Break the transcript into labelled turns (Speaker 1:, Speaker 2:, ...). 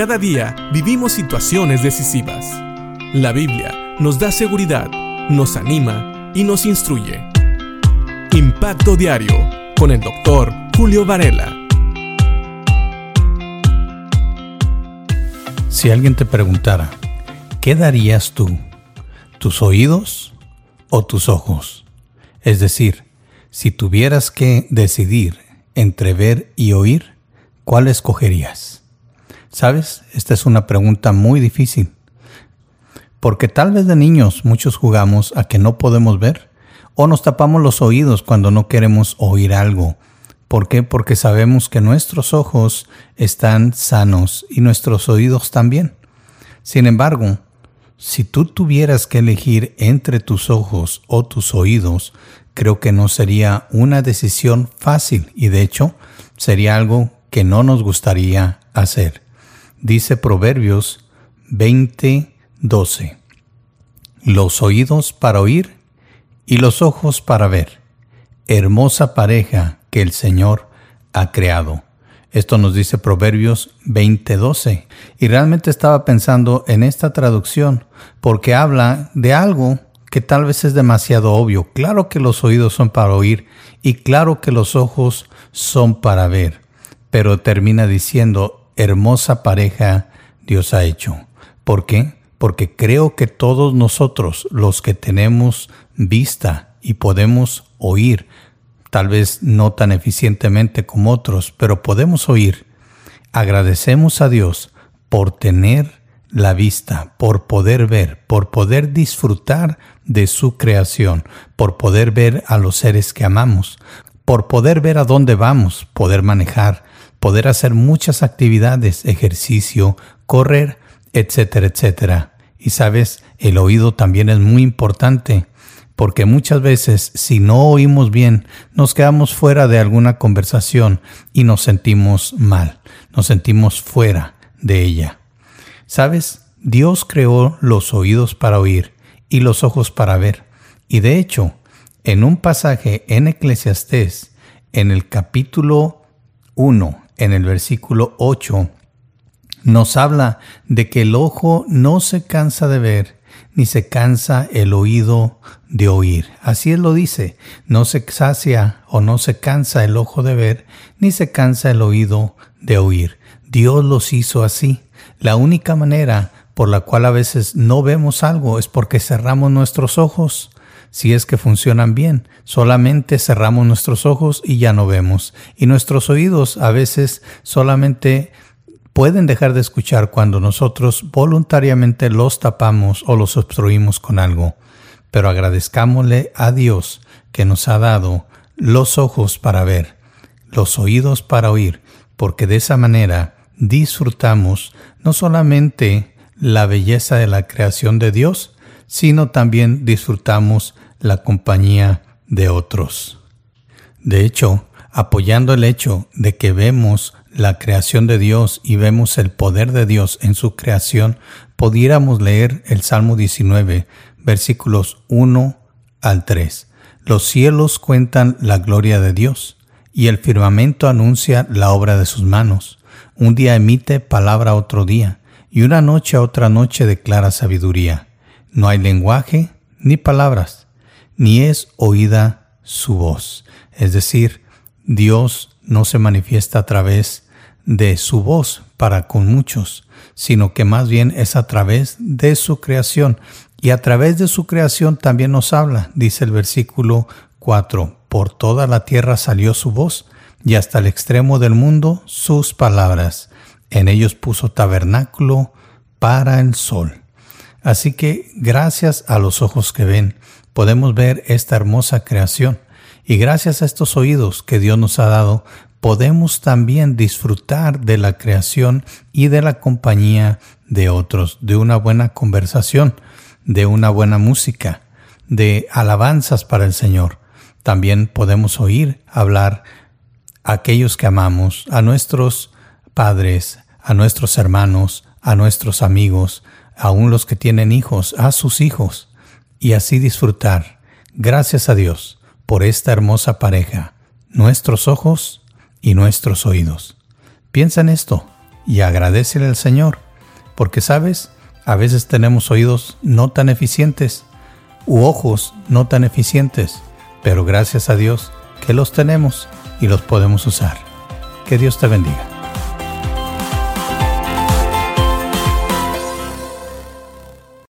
Speaker 1: Cada día vivimos situaciones decisivas. La Biblia nos da seguridad, nos anima y nos instruye. Impacto Diario con el doctor Julio Varela.
Speaker 2: Si alguien te preguntara, ¿qué darías tú? ¿Tus oídos o tus ojos? Es decir, si tuvieras que decidir entre ver y oír, ¿cuál escogerías? ¿Sabes? Esta es una pregunta muy difícil. Porque tal vez de niños muchos jugamos a que no podemos ver o nos tapamos los oídos cuando no queremos oír algo. ¿Por qué? Porque sabemos que nuestros ojos están sanos y nuestros oídos también. Sin embargo, si tú tuvieras que elegir entre tus ojos o tus oídos, creo que no sería una decisión fácil y de hecho sería algo que no nos gustaría hacer. Dice Proverbios 20:12. Los oídos para oír y los ojos para ver. Hermosa pareja que el Señor ha creado. Esto nos dice Proverbios 20:12. Y realmente estaba pensando en esta traducción porque habla de algo que tal vez es demasiado obvio. Claro que los oídos son para oír y claro que los ojos son para ver. Pero termina diciendo, hermosa pareja Dios ha hecho. ¿Por qué? Porque creo que todos nosotros, los que tenemos vista y podemos oír, tal vez no tan eficientemente como otros, pero podemos oír. Agradecemos a Dios por tener la vista, por poder ver, por poder disfrutar de su creación, por poder ver a los seres que amamos, por poder ver a dónde vamos, poder manejar, poder hacer muchas actividades, ejercicio, correr, etcétera, etcétera. Y sabes, el oído también es muy importante porque muchas veces si no oímos bien, nos quedamos fuera de alguna conversación y nos sentimos mal, nos sentimos fuera de ella. ¿Sabes? Dios creó los oídos para oír y los ojos para ver. Y de hecho, en un pasaje en Eclesiastés, en el capítulo 1, en el versículo 8, nos habla de que el ojo no se cansa de ver ni se cansa el oído de oír. Así él lo dice, no se sacia o no se cansa el ojo de ver, ni se cansa el oído de oír. Dios los hizo así. La única manera por la cual a veces no vemos algo es porque cerramos nuestros ojos. Si es que funcionan bien, solamente cerramos nuestros ojos y ya no vemos. Y nuestros oídos a veces solamente pueden dejar de escuchar cuando nosotros voluntariamente los tapamos o los obstruimos con algo. Pero agradezcámosle a Dios que nos ha dado los ojos para ver, los oídos para oír, porque de esa manera disfrutamos no solamente la belleza de la creación de Dios, sino también disfrutamos la compañía de otros. De hecho, apoyando el hecho de que vemos la creación de Dios y vemos el poder de Dios en su creación, pudiéramos leer el Salmo 19, versículos 1 al 3. Los cielos cuentan la gloria de Dios, y el firmamento anuncia la obra de sus manos. Un día emite palabra a otro día, y una noche a otra noche declara sabiduría. No hay lenguaje ni palabras, ni es oída su voz. Es decir, Dios no se manifiesta a través de su voz para con muchos, sino que más bien es a través de su creación. Y a través de su creación también nos habla, dice el versículo 4, por toda la tierra salió su voz, y hasta el extremo del mundo sus palabras. En ellos puso tabernáculo para el sol. Así que gracias a los ojos que ven, podemos ver esta hermosa creación y gracias a estos oídos que Dios nos ha dado, podemos también disfrutar de la creación y de la compañía de otros, de una buena conversación, de una buena música, de alabanzas para el Señor. También podemos oír hablar a aquellos que amamos, a nuestros padres, a nuestros hermanos, a nuestros amigos, aun los que tienen hijos, a sus hijos, y así disfrutar. Gracias a Dios por esta hermosa pareja, nuestros ojos y nuestros oídos. Piensa en esto y agradecele al Señor, porque sabes, a veces tenemos oídos no tan eficientes u ojos no tan eficientes, pero gracias a Dios que los tenemos y los podemos usar. Que Dios te bendiga.